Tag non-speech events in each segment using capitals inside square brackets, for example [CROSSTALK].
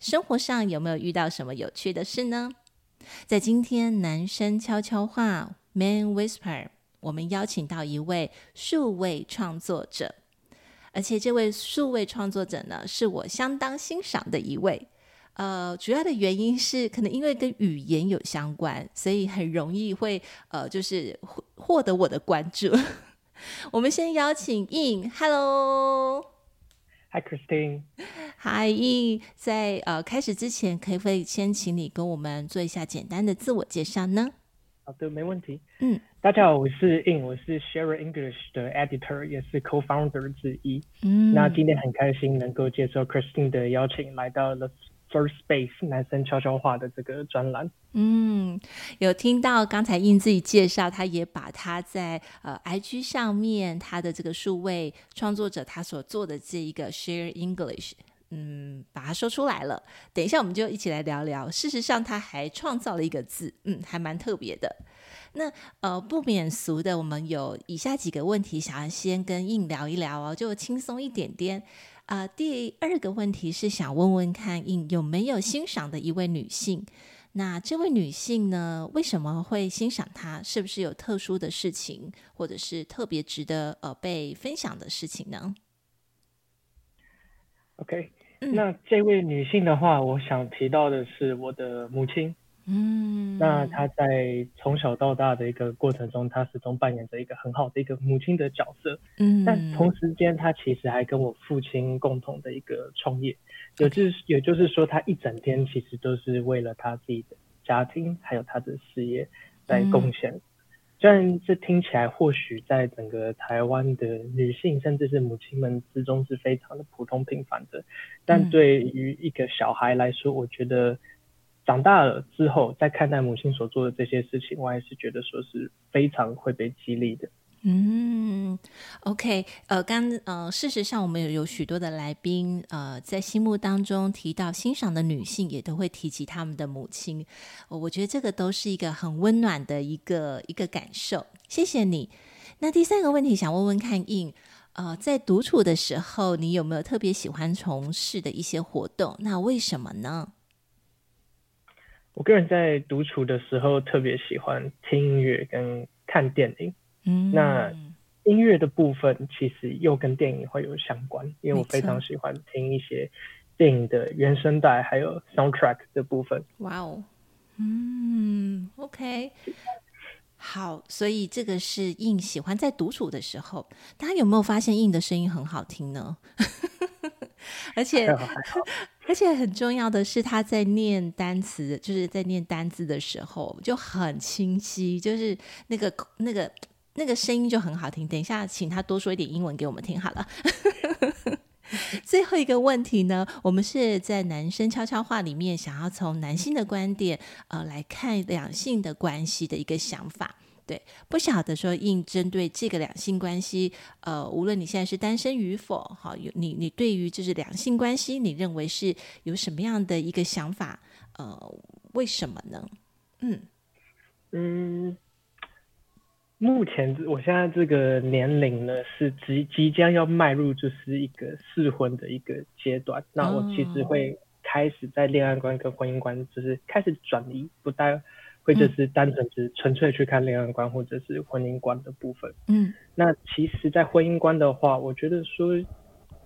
生活上有没有遇到什么有趣的事呢？在今天男生悄悄话 Man Whisper，我们邀请到一位数位创作者，而且这位数位创作者呢，是我相当欣赏的一位。呃，主要的原因是可能因为跟语言有相关，所以很容易会呃，就是获得我的关注。[LAUGHS] 我们先邀请 In，Hello。Hi Christine。Hi In，在呃开始之前，可不可以先请你跟我们做一下简单的自我介绍呢？好的，没问题。嗯，大家好，我是 In，我是 Share English 的 editor，也是 co-founder 之一。嗯，那今天很开心能够接受 Christine 的邀请，来到了。First Space 男生悄悄话的这个专栏，嗯，有听到刚才印自己介绍，他也把他在呃 IG 上面他的这个数位创作者他所做的这一个 Share English，嗯，把它说出来了。等一下我们就一起来聊聊。事实上他还创造了一个字，嗯，还蛮特别的。那呃不免俗的，我们有以下几个问题想要先跟印聊一聊哦，就轻松一点点。啊、呃，第二个问题是想问问看，In 有没有欣赏的一位女性？那这位女性呢，为什么会欣赏她？是不是有特殊的事情，或者是特别值得呃被分享的事情呢？OK，那这位女性的话，我想提到的是我的母亲。嗯，那他在从小到大的一个过程中，他始终扮演着一个很好的一个母亲的角色。嗯，但同时间，他其实还跟我父亲共同的一个创业，也就是也就是说，他一整天其实都是为了他自己的家庭还有他的事业在贡献。嗯，虽然这听起来或许在整个台湾的女性甚至是母亲们之中是非常的普通平凡的，但对于一个小孩来说，我觉得。长大了之后，再看待母亲所做的这些事情，我还是觉得说是非常会被激励的。嗯，OK，呃，刚呃，事实上我们有有许多的来宾，呃，在心目当中提到欣赏的女性，也都会提及他们的母亲。呃，我觉得这个都是一个很温暖的一个一个感受。谢谢你。那第三个问题想问问看，In，呃，在独处的时候，你有没有特别喜欢从事的一些活动？那为什么呢？我个人在独处的时候特别喜欢听音乐跟看电影。嗯，那音乐的部分其实又跟电影会有相关，因为我非常喜欢听一些电影的原声带，还有 soundtrack 的部分。哇哦，嗯，OK，好，所以这个是 In 喜欢在独处的时候。大家有没有发现 In 的声音很好听呢？[LAUGHS] 而且。[LAUGHS] 而且很重要的是，他在念单词，就是在念单字的时候就很清晰，就是那个那个那个声音就很好听。等一下，请他多说一点英文给我们听好了。[LAUGHS] 最后一个问题呢，我们是在男生悄悄话里面，想要从男性的观点，呃，来看两性的关系的一个想法。对，不晓得说 In 针对这个两性关系，呃，无论你现在是单身与否，好，有你你对于就是两性关系，你认为是有什么样的一个想法？呃，为什么呢？嗯嗯，目前我现在这个年龄呢，是即即将要迈入就是一个适婚的一个阶段，那我其实会开始在恋爱观跟婚姻观，就是开始转移，不带。或者是单纯只纯粹去看恋爱观或者是婚姻观的部分。嗯，那其实，在婚姻观的话，我觉得说，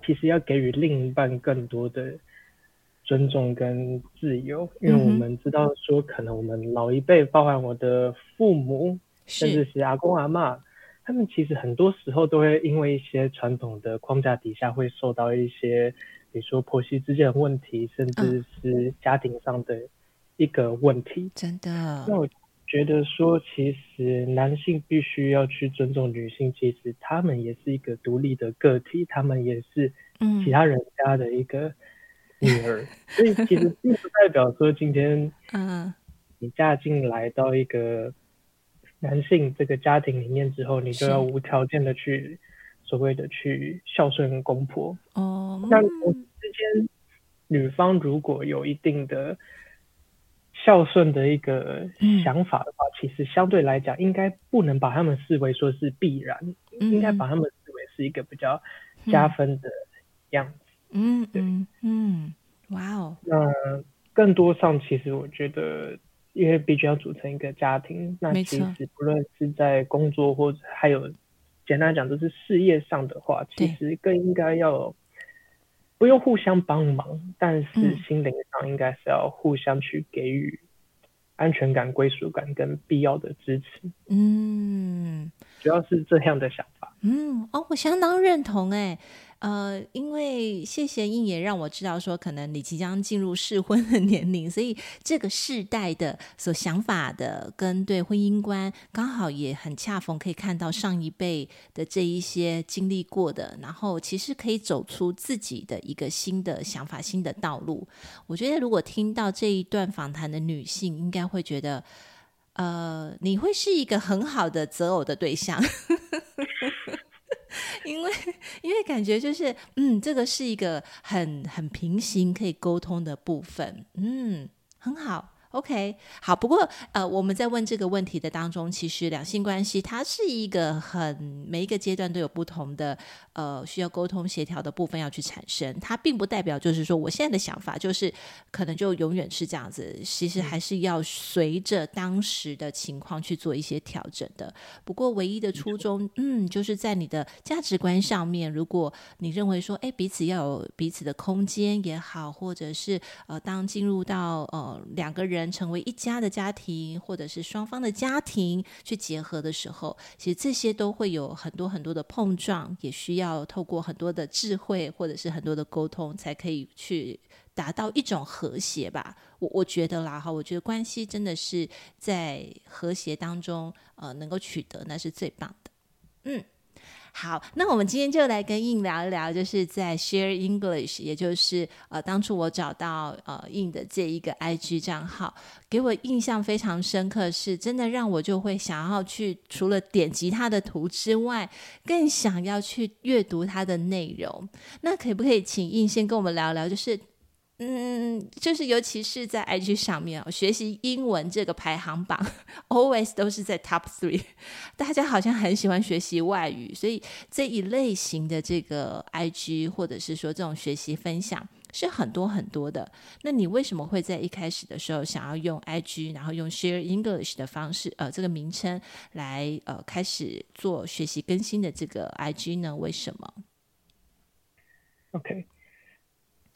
其实要给予另一半更多的尊重跟自由，因为我们知道说，可能我们老一辈，包含我的父母，甚至是阿公阿妈，他们其实很多时候都会因为一些传统的框架底下，会受到一些，比如说婆媳之间的问题，甚至是家庭上的。一个问题，真的。那我觉得说，其实男性必须要去尊重女性，其实他们也是一个独立的个体，他们也是其他人家的一个女儿，[LAUGHS] 所以其实并不代表说今天，嗯，你嫁进来到一个男性这个家庭里面之后，你就要无条件的去所谓的去孝顺公婆。哦，那我之间女方如果有一定的孝顺的一个想法的话，嗯、其实相对来讲，应该不能把他们视为说是必然，嗯、应该把他们视为是一个比较加分的样子。嗯，对，嗯，哇哦。那更多上，其实我觉得，因为必须要组成一个家庭，那其实不论是在工作或者还有简单讲就是事业上的话，其实更应该要不用互相帮忙，但是心灵上应该是要互相去给予安全感、归属感跟必要的支持。嗯，主要是这样的想法。嗯，哦，我相当认同哎。呃，因为谢谢应也让我知道说，可能你即将进入适婚的年龄，所以这个世代的所想法的跟对婚姻观，刚好也很恰逢可以看到上一辈的这一些经历过的，然后其实可以走出自己的一个新的想法、新的道路。我觉得如果听到这一段访谈的女性，应该会觉得，呃，你会是一个很好的择偶的对象。[LAUGHS] [LAUGHS] 因为，因为感觉就是，嗯，这个是一个很很平行可以沟通的部分，嗯，很好。OK，好。不过，呃，我们在问这个问题的当中，其实两性关系它是一个很每一个阶段都有不同的呃需要沟通协调的部分要去产生。它并不代表就是说我现在的想法就是可能就永远是这样子。其实还是要随着当时的情况去做一些调整的。不过，唯一的初衷，嗯，就是在你的价值观上面，如果你认为说，哎，彼此要有彼此的空间也好，或者是呃，当进入到呃两个人。成为一家的家庭，或者是双方的家庭去结合的时候，其实这些都会有很多很多的碰撞，也需要透过很多的智慧或者是很多的沟通，才可以去达到一种和谐吧。我我觉得啦，哈，我觉得关系真的是在和谐当中，呃，能够取得那是最棒的。嗯。好，那我们今天就来跟印聊一聊，就是在 Share English，也就是呃，当初我找到呃印的这一个 IG 账号，给我印象非常深刻，是真的让我就会想要去除了点击他的图之外，更想要去阅读他的内容。那可不可以请印先跟我们聊聊，就是？嗯，就是尤其是在 IG 上面哦，学习英文这个排行榜，[LAUGHS] always 都是在 top three。[LAUGHS] 大家好像很喜欢学习外语，所以这一类型的这个 IG 或者是说这种学习分享是很多很多的。那你为什么会在一开始的时候想要用 IG，然后用 Share English 的方式，呃，这个名称来呃开始做学习更新的这个 IG 呢？为什么？OK。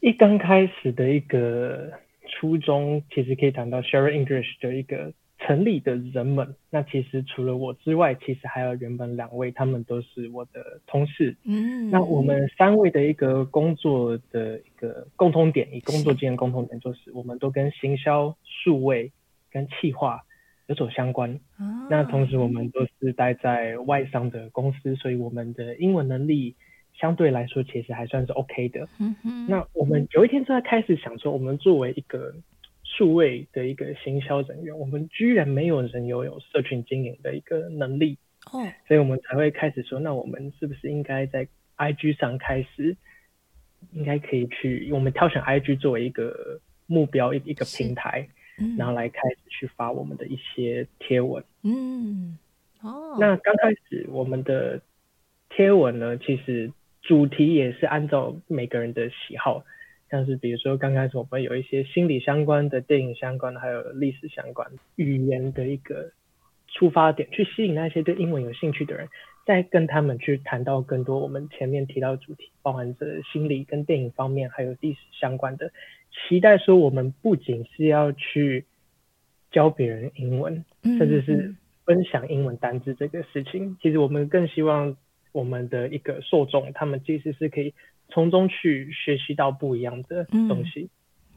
一刚开始的一个初衷，其实可以谈到 Share English 的一个成立的人们。那其实除了我之外，其实还有原本两位，他们都是我的同事。嗯，那我们三位的一个工作的一个共同点，以工作经验共同点，就是我们都跟行销、数位跟企划有所相关。哦。那同时我们都是待在外商的公司，所以我们的英文能力。相对来说，其实还算是 OK 的。嗯哼。那我们有一天就在开始想说，我们作为一个数位的一个行销人员，我们居然没有人拥有社群经营的一个能力。哦。所以我们才会开始说，那我们是不是应该在 IG 上开始，应该可以去，我们挑选 IG 作为一个目标一一个平台，嗯，然后来开始去发我们的一些贴文。嗯。哦。那刚开始我们的贴文呢，其实。主题也是按照每个人的喜好，像是比如说刚开始我们有一些心理相关的、电影相关的，还有历史相关语言的一个出发点，去吸引那些对英文有兴趣的人，再跟他们去谈到更多我们前面提到的主题，包含着心理跟电影方面，还有历史相关的。期待说我们不仅是要去教别人英文，甚至是分享英文单字这个事情，其实我们更希望。我们的一个受众，他们其实是可以从中去学习到不一样的东西。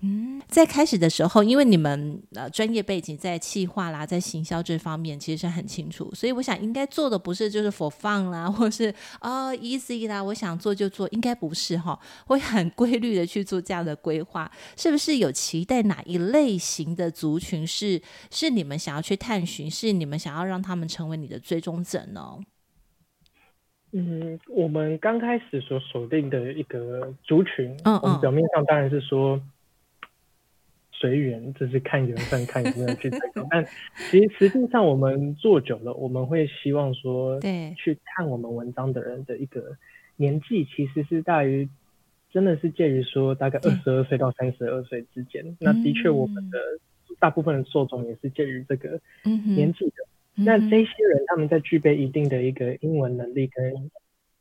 嗯，在开始的时候，因为你们呃专业背景在企划啦，在行销这方面其实是很清楚，所以我想应该做的不是就是 for fun 啦，或是啊、哦、easy 啦，我想做就做，应该不是哈，[LAUGHS] 会很规律的去做这样的规划，是不是有期待哪一类型的族群是是你们想要去探寻，是你们想要让他们成为你的追踪者呢？嗯，我们刚开始所锁定的一个族群，嗯嗯，我们表面上当然是说。随缘，就是看缘分，看有没有去成功。但其实实际上，我们做久了，我们会希望说，对，去看我们文章的人的一个年纪，其实是大于，真的是介于说大概二十二岁到三十二岁之间。那的确，我们的大部分的受众也是介于这个年纪的。那这些人，他们在具备一定的一个英文能力跟。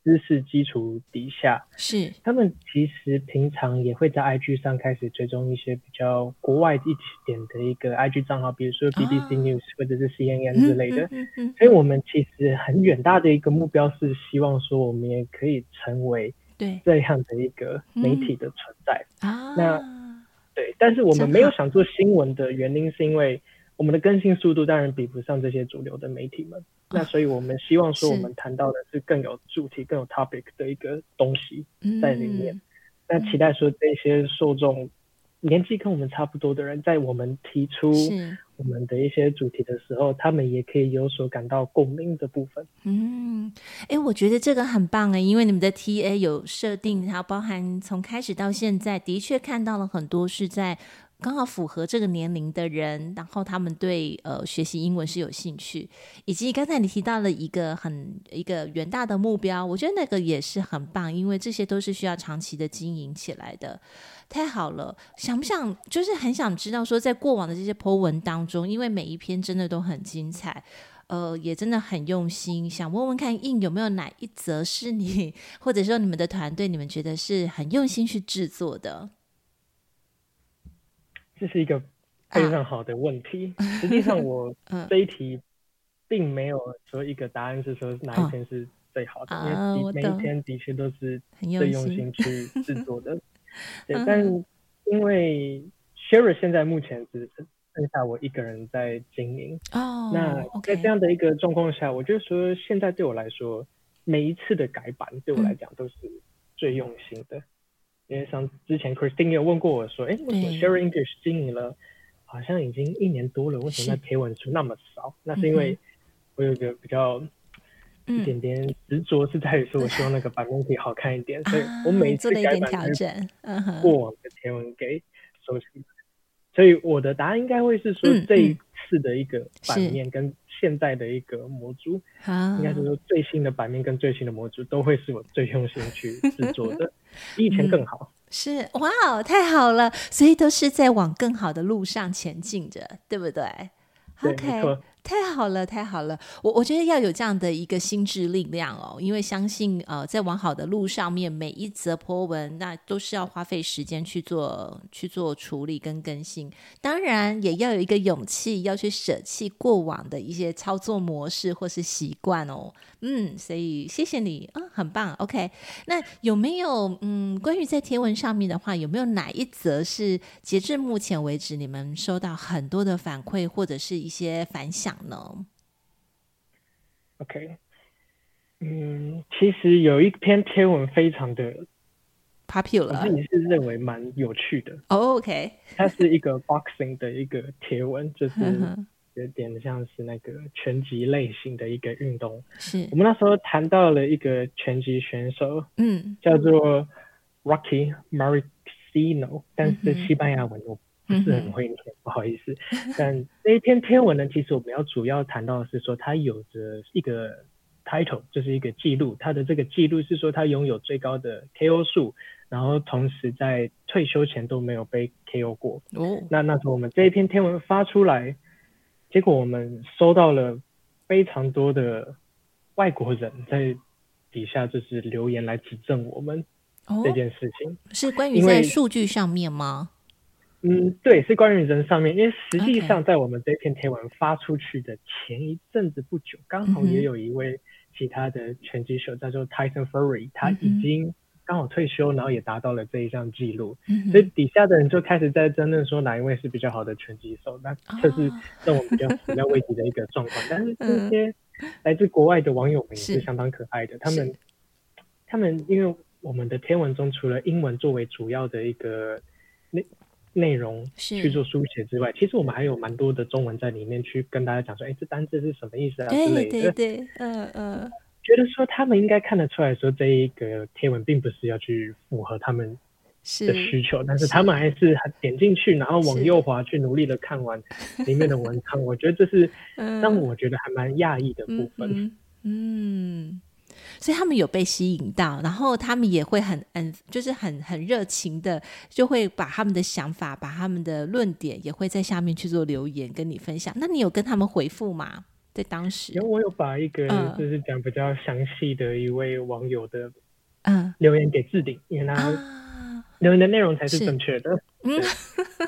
知识基础底下，是他们其实平常也会在 IG 上开始追踪一些比较国外一点的一个 IG 账号，比如说 BBC News 或者是 CNN 之类的。嗯嗯。所以我们其实很远大的一个目标是希望说，我们也可以成为对这样的一个媒体的存在啊。那对，但是我们没有想做新闻的原因，是因为我们的更新速度当然比不上这些主流的媒体们。那所以，我们希望说，我们谈到的是更有主题、更有 topic 的一个东西在里面。嗯、那期待说，这些受众年纪跟我们差不多的人，在我们提出我们的一些主题的时候，他们也可以有所感到共鸣的部分。嗯，哎、欸，我觉得这个很棒哎，因为你们的 TA 有设定，然后包含从开始到现在，的确看到了很多是在。刚好符合这个年龄的人，然后他们对呃学习英文是有兴趣，以及刚才你提到了一个很一个远大的目标，我觉得那个也是很棒，因为这些都是需要长期的经营起来的。太好了，想不想就是很想知道说，在过往的这些 po 文当中，因为每一篇真的都很精彩，呃，也真的很用心，想问问看印有没有哪一则是你或者说你们的团队，你们觉得是很用心去制作的？这是一个非常好的问题。啊、实际上，[LAUGHS] 我这一题并没有说一个答案是说哪一天是最好的，啊、因为每一天的确都是最用心去制作的。[LAUGHS] 对，但因为 Sherry 现在目前只剩下我一个人在经营。哦，那在这样的一个状况下，我就说现在对我来说，每一次的改版对我来讲都是最用心的。因为像之前 Christine 有问过我说，哎，为什么 Share English 经营了好像已经一年多了，为什么那贴文数那么少？那是因为我有一个比较一点点执着，是在于说我希望那个版面可以好看一点，所以我每次改版调整，过往的贴文给收起。所以我的答案应该会是说，这一次的一个版面跟现在的一个模组，应该是说最新的版面跟最新的模珠都会是我最用心去制作的，[LAUGHS] 比以前更好。是哇，太好了，所以都是在往更好的路上前进着，对不对？对，OK。太好了，太好了！我我觉得要有这样的一个心智力量哦，因为相信呃，在往好的路上面，每一则波文那都是要花费时间去做去做处理跟更新。当然，也要有一个勇气，要去舍弃过往的一些操作模式或是习惯哦。嗯，所以谢谢你啊，很棒。OK，那有没有嗯，关于在贴文上面的话，有没有哪一则是截至目前为止你们收到很多的反馈或者是一些反响？呢？OK，嗯，其实有一篇贴文非常的 popular，我自己是认为蛮有趣的。Oh, OK，它是一个 boxing 的一个贴文，就是有点像是那个拳击类型的一个运动。是我们那时候谈到了一个拳击选手，嗯，叫做 Rocky Marciano，但是西班牙文我。不是很会念，不好意思。但这一篇天文呢，其实我们要主要谈到的是说，他有着一个 title，就是一个记录。他的这个记录是说，他拥有最高的 KO 数，然后同时在退休前都没有被 KO 过。哦。那那时候我们这一篇天文发出来，结果我们收到了非常多的外国人在底下就是留言来指正我们这件事情。哦，是关于在数据上面吗？嗯，对，是关于人上面，因为实际上在我们这篇贴文发出去的前一阵子不久，刚好也有一位其他的拳击手叫做 Tyson Fury，他已经刚好退休，然后也达到了这一项记录，嗯、所以底下的人就开始在争论说哪一位是比较好的拳击手，那这是让我们比较比较危急的一个状况。但是这些来自国外的网友们也是相当可爱的，他们他们因为我们的天文中除了英文作为主要的一个内内容去做书写之外，其实我们还有蛮多的中文在里面去跟大家讲说，哎，这单字是什么意思啊之类的。对对对，嗯嗯。觉得说他们应该看得出来说，这一个贴文并不是要去符合他们的需求，是但是他们还是点进去，然后往右滑去努力的看完里面的文章。[LAUGHS] 我觉得这是让我觉得还蛮讶异的部分。嗯，嗯，所以他们有被吸引到，然后他们也会很嗯，就是很很热情的，就会把他们的想法、把他们的论点，也会在下面去做留言跟你分享。那你有跟他们回复吗？在当时，因为我有把一个就是讲比较详细的一位网友的嗯留言给置顶，嗯、因为他留言的内容才是正确的。嗯，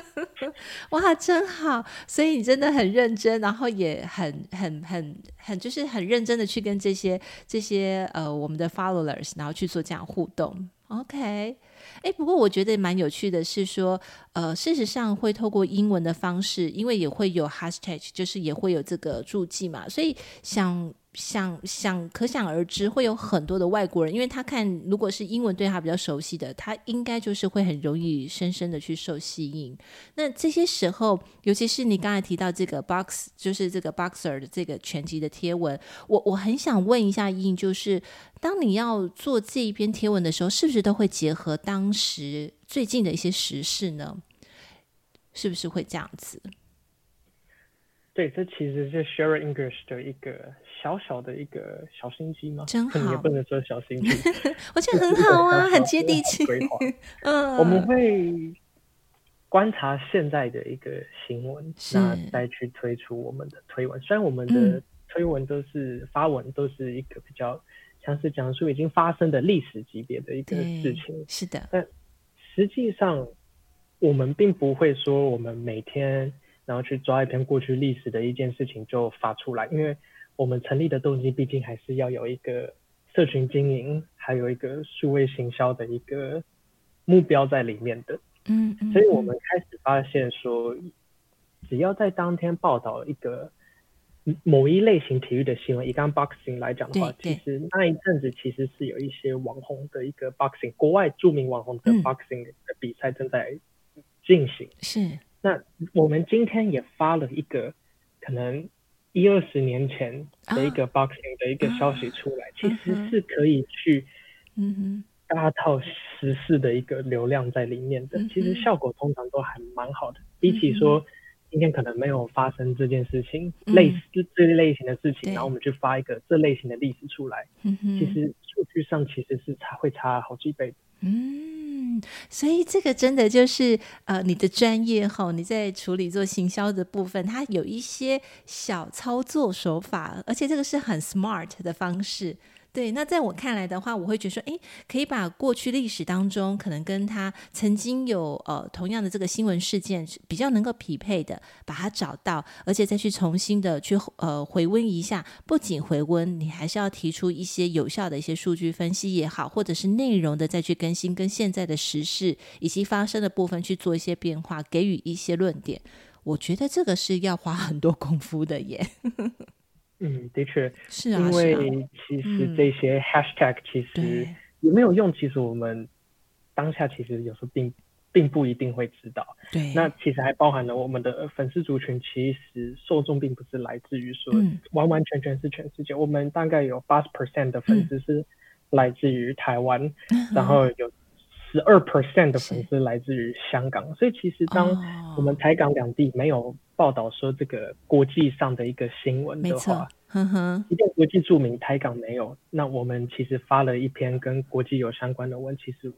[LAUGHS] 哇，真好！所以你真的很认真，然后也很很很很就是很认真的去跟这些这些呃我们的 followers，然后去做这样互动。OK。哎，不过我觉得蛮有趣的是说，呃，事实上会透过英文的方式，因为也会有 hashtag，就是也会有这个注记嘛，所以想。想想，可想而知，会有很多的外国人，因为他看如果是英文对他比较熟悉的，他应该就是会很容易深深的去受吸引。那这些时候，尤其是你刚才提到这个 box，就是这个 boxer 的这个全集的贴文，我我很想问一下英，就是当你要做这一篇贴文的时候，是不是都会结合当时最近的一些时事呢？是不是会这样子？对，这其实是 Share English 的一个小小的一个小心机吗？真好，也不能说小心机，[LAUGHS] 我觉得很好啊，很接地气。[LAUGHS] 嗯，我们会观察现在的一个新闻，是那再去推出我们的推文。虽然我们的推文都是发文，都是一个比较像是讲述已经发生的历史级别的一个事情，是的。但实际上，我们并不会说我们每天。然后去抓一篇过去历史的一件事情就发出来，因为我们成立的动机毕竟还是要有一个社群经营，还有一个数位行销的一个目标在里面的。嗯，嗯，所以我们开始发现说，只要在当天报道一个某一类型体育的新闻，以刚 boxing 来讲的话，其实那一阵子其实是有一些网红的一个 boxing，国外著名网红的 boxing 的比赛正在进行。是。那我们今天也发了一个可能一二十年前的一个 boxing 的一个消息出来，其实是可以去嗯搭套时事的一个流量在里面的，其实效果通常都还蛮好的。比起说今天可能没有发生这件事情，类似这类型的事情，然后我们去发一个这类型的例子出来，其实数据上其实是差会差好几倍。嗯。嗯，所以这个真的就是呃，你的专业哈，你在处理做行销的部分，它有一些小操作手法，而且这个是很 smart 的方式。对，那在我看来的话，我会觉得说，诶，可以把过去历史当中可能跟他曾经有呃同样的这个新闻事件比较能够匹配的，把它找到，而且再去重新的去呃回温一下。不仅回温，你还是要提出一些有效的一些数据分析也好，或者是内容的再去更新，跟现在的时事以及发生的部分去做一些变化，给予一些论点。我觉得这个是要花很多功夫的耶。[LAUGHS] 嗯，的确。是啊，因为其实这些 hashtag 其实有没有用，其实我们当下其实有时候并并不一定会知道。对，那其实还包含了我们的粉丝族群，其实受众并不是来自于说完完全全是全世界，我们大概有八十 percent 的粉丝是来自于台湾，[LAUGHS] 然后有十二 percent 的粉丝来自于香港，所以其实当我们台港两地没有。报道说这个国际上的一个新闻的话，呵呵，一定国际著名，台港没有。那我们其实发了一篇跟国际有相关的文，其实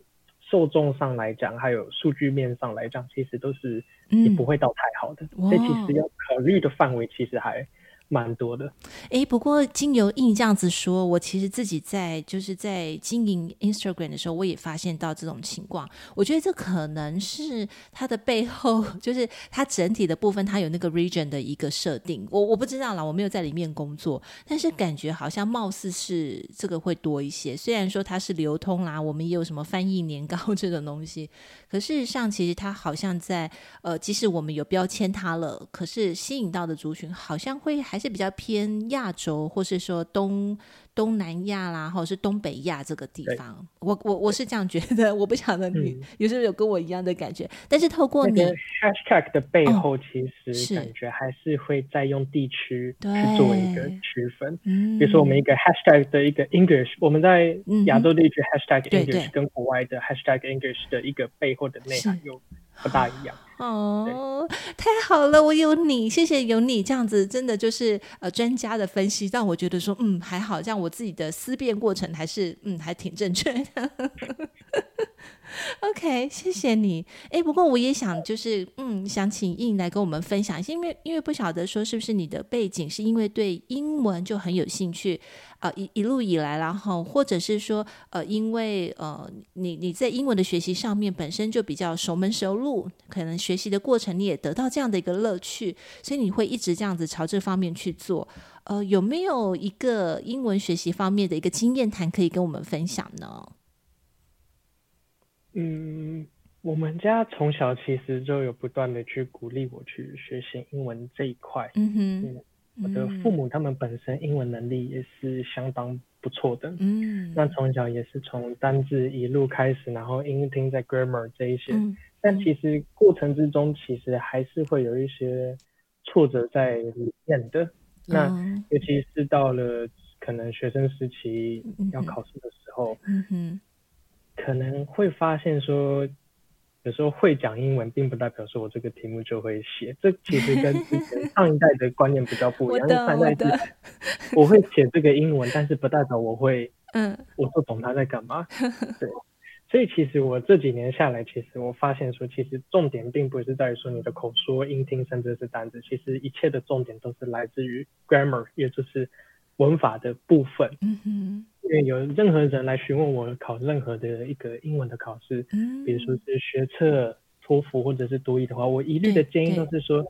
受众上来讲，还有数据面上来讲，其实都是也不会到太好的。嗯、所以其实要考虑的范围其实还蛮多的，哎，不过经由印这样子说，我其实自己在就是在经营 Instagram 的时候，我也发现到这种情况。我觉得这可能是它的背后，就是它整体的部分，它有那个 region 的一个设定。我我不知道啦，我没有在里面工作，但是感觉好像貌似是这个会多一些。虽然说它是流通啦，我们也有什么翻译年糕这种东西，可事实上其实它好像在呃，即使我们有标签它了，可是吸引到的族群好像会。是比较偏亚洲，或是说东东南亚啦，或者是东北亚这个地方。我我我是这样觉得，我不晓得你有时候有跟我一样的感觉。嗯、但是透过你、那个、hashtag 的背后，其实感觉还是会再用地区去做一个区分。嗯，比如说我们一个 hashtag 的一个 English，我们在亚洲地区 hashtag English 跟国外的 hashtag English 的一个背后的内涵有不大一样。[LAUGHS] 哦，太好了，我有你，谢谢有你这样子，真的就是呃专家的分析，让我觉得说嗯还好，这样我自己的思辨过程还是嗯还挺正确的。[LAUGHS] [LAUGHS] OK，谢谢你。哎，不过我也想就是嗯想请印来跟我们分享一下，因为因为不晓得说是不是你的背景是因为对英文就很有兴趣。啊，一一路以来，然后或者是说，呃，因为呃，你你在英文的学习上面本身就比较熟门熟路，可能学习的过程你也得到这样的一个乐趣，所以你会一直这样子朝这方面去做。呃，有没有一个英文学习方面的一个经验谈可以跟我们分享呢？嗯，我们家从小其实就有不断的去鼓励我去学习英文这一块。嗯哼。嗯我的父母他们本身英文能力也是相当不错的，嗯，那从小也是从单字一路开始，然后英听在 grammar 这一些，嗯，但其实过程之中其实还是会有一些挫折在里面的，嗯，那尤其是到了可能学生时期要考试的时候，嗯哼，可能会发现说。有时候会讲英文，并不代表说我这个题目就会写。这其实跟之前 [LAUGHS] 上一代的观念比较不一样。上一代是我会写这个英文，但是不代表我会，嗯，我不懂他在干嘛。对，所以其实我这几年下来，其实我发现说，其实重点并不是在于说你的口说、音听，甚至是单字。其实一切的重点都是来自于 grammar，也就是文法的部分。嗯哼。因为有任何人来询问我考任何的一个英文的考试，嗯，比如说是学测、托福或者是多益的话，我一律的建议都是说：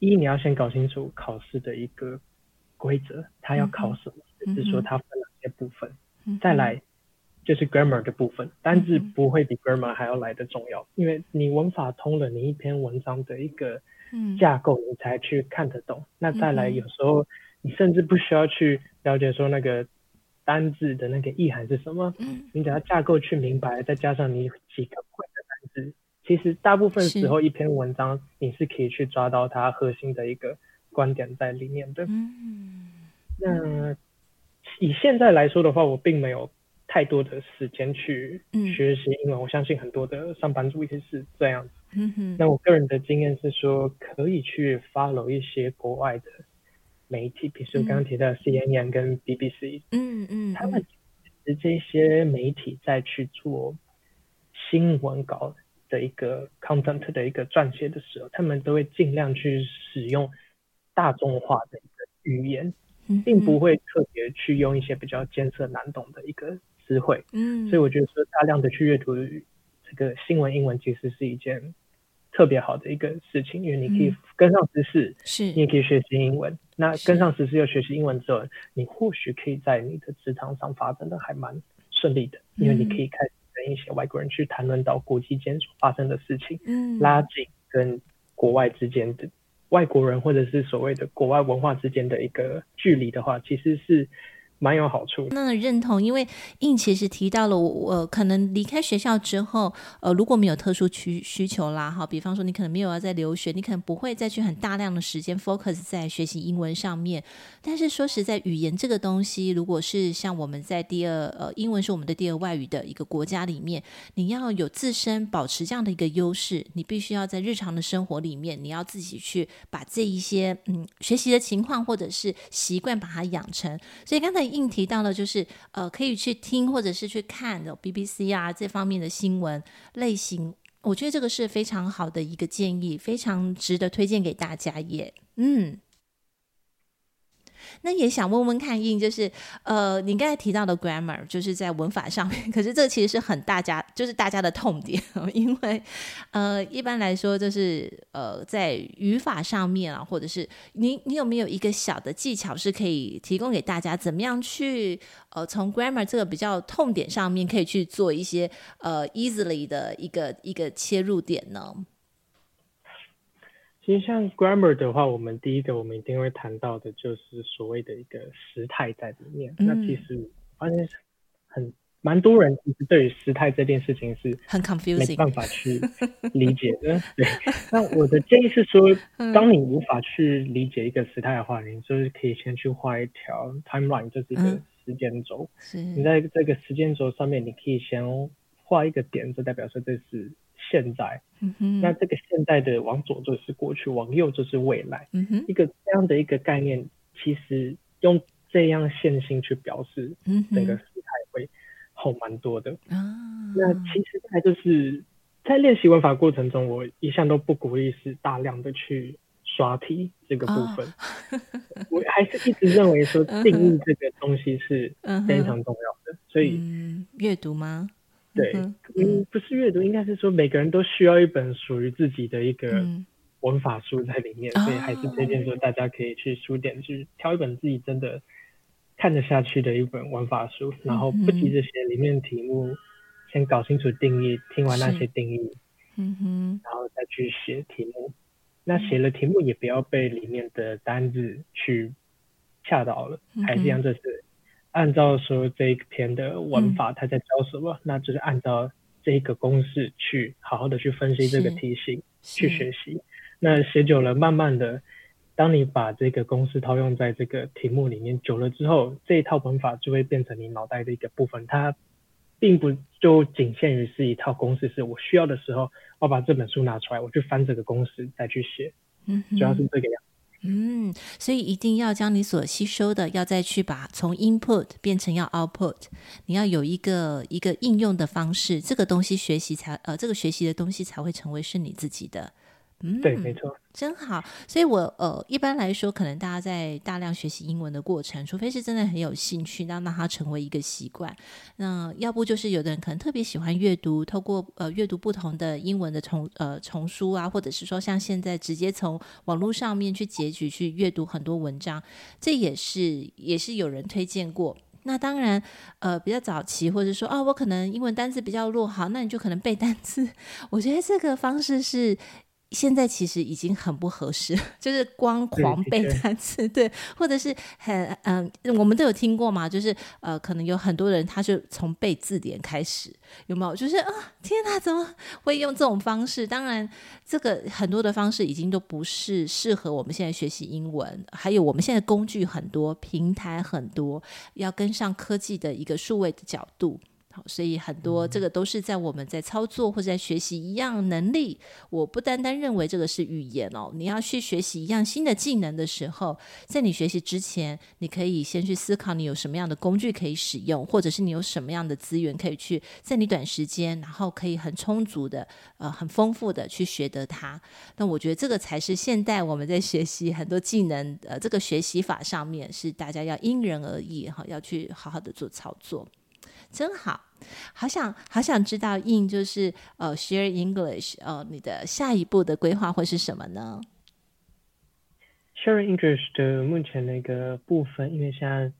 一，你要先搞清楚考试的一个规则，它要考什么，就、嗯、是说它分哪些部分。嗯、再来就是 grammar 的部分，单字不会比 grammar 还要来的重要，因为你文法通了，你一篇文章的一个架构，你才去看得懂。那再来，有时候你甚至不需要去了解说那个。单字的那个意涵是什么？嗯，你只要架构去明白，再加上你几个会的单字，其实大部分时候一篇文章你是可以去抓到它核心的一个观点在里面的。嗯，那以现在来说的话，我并没有太多的时间去学习英文。我相信很多的上班族也是这样子。嗯哼，那我个人的经验是说，可以去 follow 一些国外的。媒体，比如说刚刚提到 CNN 跟 BBC，嗯嗯，他们是这些媒体在去做新闻稿的一个 content 的一个撰写的时候，他们都会尽量去使用大众化的一个语言，并不会特别去用一些比较艰涩难懂的一个词汇。嗯，所以我觉得说大量的去阅读这个新闻英文，其实是一件。特别好的一个事情，因为你可以跟上时事，是、嗯，你也可以学习英文。那跟上时事又学习英文之后，你或许可以在你的职场上发展的还蛮顺利的，因为你可以开始跟一些外国人去谈论到国际间所发生的事情，嗯，拉近跟国外之间的外国人或者是所谓的国外文化之间的一个距离的话，其实是。蛮有好处，那认同，因为印其实提到了我，我可能离开学校之后，呃，如果没有特殊需需求啦，哈，比方说你可能没有要在留学，你可能不会再去很大量的时间 focus 在学习英文上面。但是说实在，语言这个东西，如果是像我们在第二，呃，英文是我们的第二外语的一个国家里面，你要有自身保持这样的一个优势，你必须要在日常的生活里面，你要自己去把这一些嗯学习的情况或者是习惯把它养成。所以刚才。应提到了，就是呃，可以去听或者是去看的 BBC 啊这方面的新闻类型，我觉得这个是非常好的一个建议，非常值得推荐给大家也。嗯，那也想问问看印，就是呃，你刚才提到的 grammar，就是在文法上面，[LAUGHS] 可是这其实是很大家，就是大家的痛点，[LAUGHS] 因为呃，一般来说就是呃，在语法上面啊，或者是你你有没有一个小的技巧是可以提供给大家，怎么样去呃，从 grammar 这个比较痛点上面，可以去做一些呃 easily 的一个一个切入点呢？其实像 grammar 的话，我们第一个我们一定会谈到的就是所谓的一个时态在里面。嗯、那其实发现很蛮多人其实对于时态这件事情是很 confusing，没办法去 [LAUGHS] 理解的。对，那我的建议是说，当你无法去理解一个时态的话，你就是可以先去画一条 timeline，就是一个时间轴。嗯、你在这个时间轴上面，你可以先画一个点，就代表说这是。现在，嗯哼，那这个现在的往左就是过去，往右就是未来，嗯哼，一个这样的一个概念，其实用这样线性去表示，嗯，整个时态会好蛮多的。啊、嗯，那其实在就是在练习文法过程中，我一向都不鼓励是大量的去刷题这个部分，哦、[LAUGHS] 我还是一直认为说定义这个东西是非常重要的，嗯、所以阅、嗯、读吗？对，嗯，不是阅读，应该是说每个人都需要一本属于自己的一个文法书在里面，嗯、所以还是推荐说大家可以去书店去挑一本自己真的看得下去的一本文法书，然后不急着写里面题目，先搞清楚定义，听完那些定义，嗯哼，然后再去写题目。那写了题目也不要被里面的单字去吓到了，还是一样，就是。按照说这一篇的文法，它在教什么？嗯、那就是按照这一个公式去好好的去分析这个题型，去学习。那写久了，慢慢的，当你把这个公式套用在这个题目里面久了之后，这一套文法就会变成你脑袋的一个部分。它并不就仅限于是一套公式，是我需要的时候，我把这本书拿出来，我去翻这个公式再去写。嗯，主要是这个样。嗯，所以一定要将你所吸收的，要再去把从 input 变成要 output，你要有一个一个应用的方式，这个东西学习才呃，这个学习的东西才会成为是你自己的。嗯，对，没错，真好。所以我呃，一般来说，可能大家在大量学习英文的过程，除非是真的很有兴趣，那让它成为一个习惯。那要不就是有的人可能特别喜欢阅读，透过呃阅读不同的英文的丛呃丛书啊，或者是说像现在直接从网络上面去截取去阅读很多文章，这也是也是有人推荐过。那当然呃比较早期，或者说哦，我可能英文单词比较弱，好，那你就可能背单词。[LAUGHS] 我觉得这个方式是。现在其实已经很不合适，[LAUGHS] 就是光狂背单词，对，对，对，或者是很嗯，我们都有听过嘛，就是呃，可能有很多人他就从背字典开始，有没有？就是啊，天哪，怎么会用这种方式？当然，这个很多的方式已经都不是适合我们现在学习英文，还有我们现在工具很多，平台很多，要跟上科技的一个数位的角度。好，所以很多这个都是在我们在操作或者在学习一样能力。我不单单认为这个是语言哦，你要去学习一样新的技能的时候，在你学习之前，你可以先去思考你有什么样的工具可以使用，或者是你有什么样的资源可以去在你短时间，然后可以很充足的、呃，很丰富的去学得它。那我觉得这个才是现代我们在学习很多技能呃，这个学习法上面是大家要因人而异哈，要去好好的做操作。真好，好想好想知道印就是呃，Share English 呃，你的下一步的规划会是什么呢？Share English 的目前那个部分，因为现在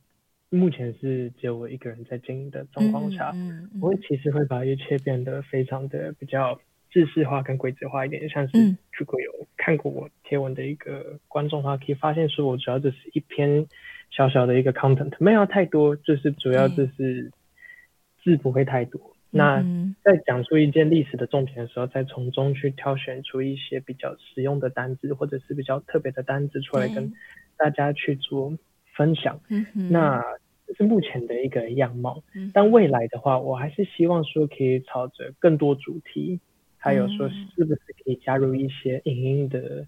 目前是只有我一个人在经营的状况下，嗯嗯嗯、我其实会把一切变得非常的比较制式化跟规则化一点，像是如果有看过我贴文的一个观众的话，可以发现说我主要就是一篇小小的一个 content，没有太多，就是主要就是。字不会太多。那在讲出一件历史的重点的时候，再从中去挑选出一些比较实用的单字，或者是比较特别的单字出来跟大家去做分享。嗯、那这是目前的一个样貌。嗯、但未来的话，我还是希望说可以朝着更多主题，还有说是不是可以加入一些影音的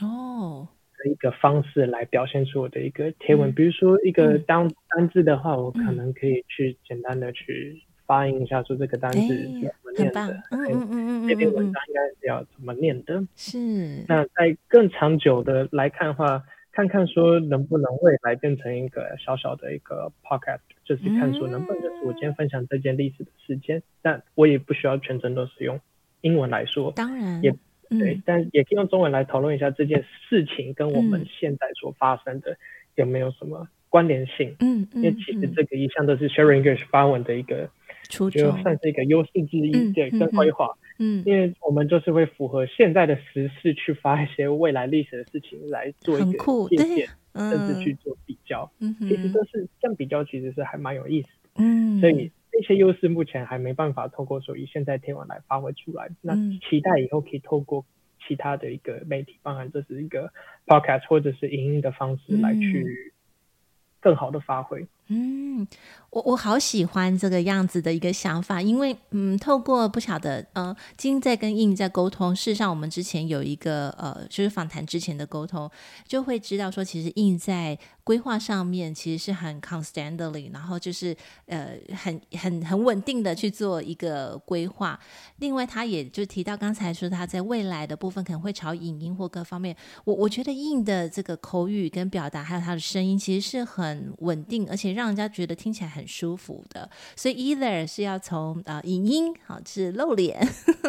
哦。一个方式来表现出我的一个贴文，嗯、比如说一个单单字的话，嗯、我可能可以去简单的去发音一下，说这个单字是怎么念的，嗯嗯嗯嗯，这篇文章应该是要怎么念的。是。那在更长久的来看的话，看看说能不能未来变成一个小小的一个 podcast，就是看说能不能就是我今天分享这件历史的时间，嗯、但我也不需要全程都使用英文来说，当然。也对，嗯、但也可以用中文来讨论一下这件事情跟我们现在所发生的有没有什么关联性，嗯，因为其实这个一向都是 Share English 发文的一个。就算是一个优势之一，嗯、对，跟规划，嗯，因为我们就是会符合现在的时事去发一些未来历史的事情来做一个借鉴，甚至去做比较，嗯，其实都是这样比较，其实是还蛮有意思的，嗯，所以这些优势目前还没办法透过所以现在天文来发挥出来，那期待以后可以透过其他的一个媒体，包含这是一个 podcast 或者是影音的方式来去更好的发挥。嗯，我我好喜欢这个样子的一个想法，因为嗯，透过不晓得呃，今在跟印在沟通，事实上我们之前有一个呃，就是访谈之前的沟通，就会知道说，其实印在规划上面其实是很 constantly，然后就是呃，很很很稳定的去做一个规划。另外，他也就提到刚才说他在未来的部分可能会朝影音或各方面，我我觉得印的这个口语跟表达还有他的声音其实是很稳定，而且。让人家觉得听起来很舒服的，所以 either 是要从呃影音好是露脸，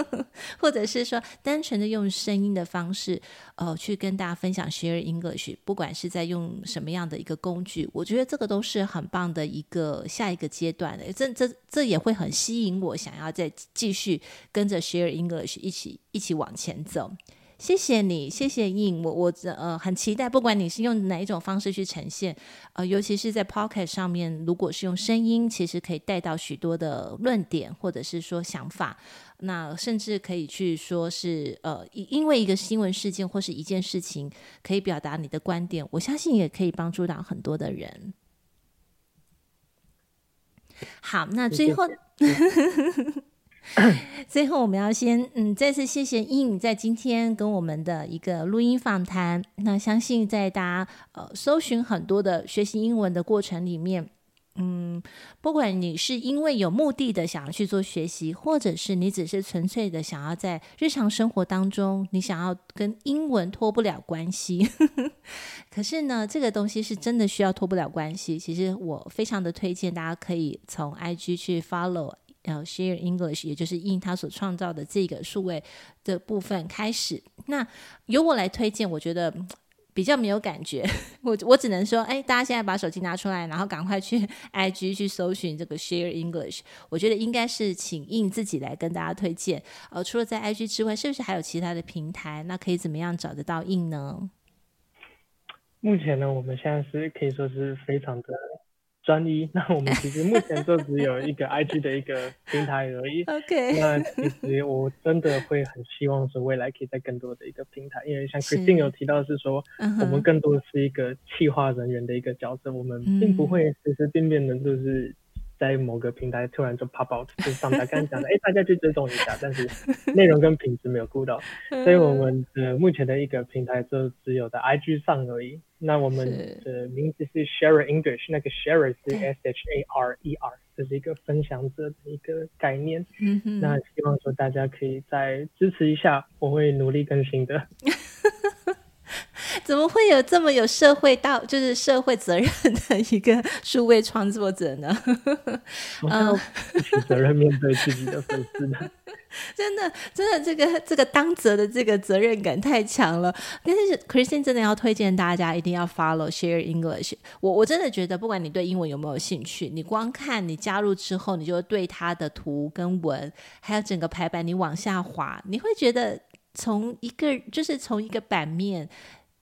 [LAUGHS] 或者是说单纯的用声音的方式，呃，去跟大家分享 share English，不管是在用什么样的一个工具，我觉得这个都是很棒的一个下一个阶段的，这这这也会很吸引我，想要再继续跟着 share English 一起一起往前走。谢谢你，谢谢印，我我呃很期待，不管你是用哪一种方式去呈现，呃，尤其是在 Pocket 上面，如果是用声音，其实可以带到许多的论点或者是说想法，那甚至可以去说是呃，因为一个新闻事件或是一件事情，可以表达你的观点，我相信也可以帮助到很多的人。好，那最后。[LAUGHS] [LAUGHS] [CLEARS THROAT] 最后，我们要先嗯，再次谢谢印在今天跟我们的一个录音访谈。那相信在大家呃搜寻很多的学习英文的过程里面，嗯，不管你是因为有目的的想要去做学习，或者是你只是纯粹的想要在日常生活当中，你想要跟英文脱不了关系。[LAUGHS] 可是呢，这个东西是真的需要脱不了关系。其实我非常的推荐大家可以从 IG 去 follow。然后 Share English，也就是印他所创造的这个数位的部分开始。那由我来推荐，我觉得比较没有感觉。我我只能说，哎，大家现在把手机拿出来，然后赶快去 [LAUGHS] IG 去搜寻这个 Share English。我觉得应该是请印自己来跟大家推荐。呃，除了在 IG 之外，是不是还有其他的平台？那可以怎么样找得到印呢？目前呢，我们现在是可以说是非常的。专一，[LAUGHS] 那我们其实目前就只有一个 IG 的一个平台而已。[LAUGHS] OK，那其实我真的会很希望说未来可以在更多的一个平台，因为像 Christine 有提到是说，我们更多的是一个企划人员的一个角色，我们并不会随随便便的，就是。在某个平台突然就 pop out，就是上台刚讲的，哎、欸，大家去追踪一下，但是内容跟品质没有顾到，[LAUGHS] 所以我们的目前的一个平台就只有在 IG 上而已。那我们的名字是 Share English，那个 Share 是 S H A R E R，这是一个分享者的一个概念。嗯哼，那希望说大家可以再支持一下，我会努力更新的。[LAUGHS] 怎么会有这么有社会道，就是社会责任的一个数位创作者呢？[LAUGHS] 嗯，责任面对自己的粉丝呢？[LAUGHS] 真的，真的，这个这个当责的这个责任感太强了。但是 Christine 真的要推荐大家一定要 follow Share English。我我真的觉得，不管你对英文有没有兴趣，你光看你加入之后，你就对它的图跟文，还有整个排版，你往下滑，你会觉得从一个就是从一个版面。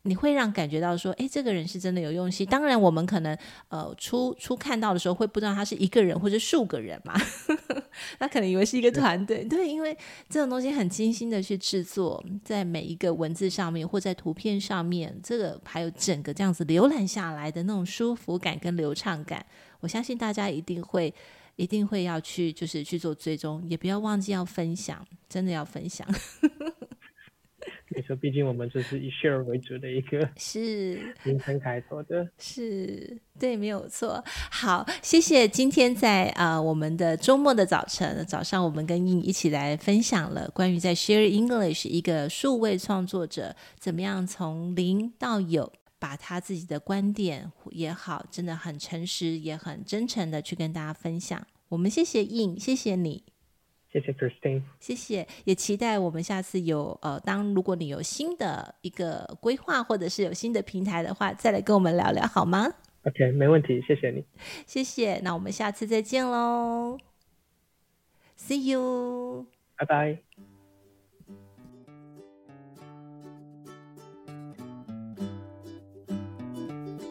你会让感觉到说，哎，这个人是真的有用心。当然，我们可能呃初初看到的时候会不知道他是一个人或者数个人嘛，[LAUGHS] 他可能以为是一个团队。对，因为这种东西很精心的去制作，在每一个文字上面或在图片上面，这个还有整个这样子浏览下来的那种舒服感跟流畅感，我相信大家一定会一定会要去就是去做追踪，也不要忘记要分享，真的要分享。[LAUGHS] 没错，毕竟我们就是以 share 为主的一个 [LAUGHS] 是名称开头的，是对，没有错。好，谢谢今天在啊、呃、我们的周末的早晨早上，我们跟印一起来分享了关于在 share English 一个数位创作者怎么样从零到有。把他自己的观点也好，真的很诚实，也很真诚的去跟大家分享。我们谢谢印，谢谢你，谢谢 Christine，谢谢，也期待我们下次有呃，当如果你有新的一个规划，或者是有新的平台的话，再来跟我们聊聊好吗？OK，没问题，谢谢你，谢谢，那我们下次再见喽，See you，拜拜。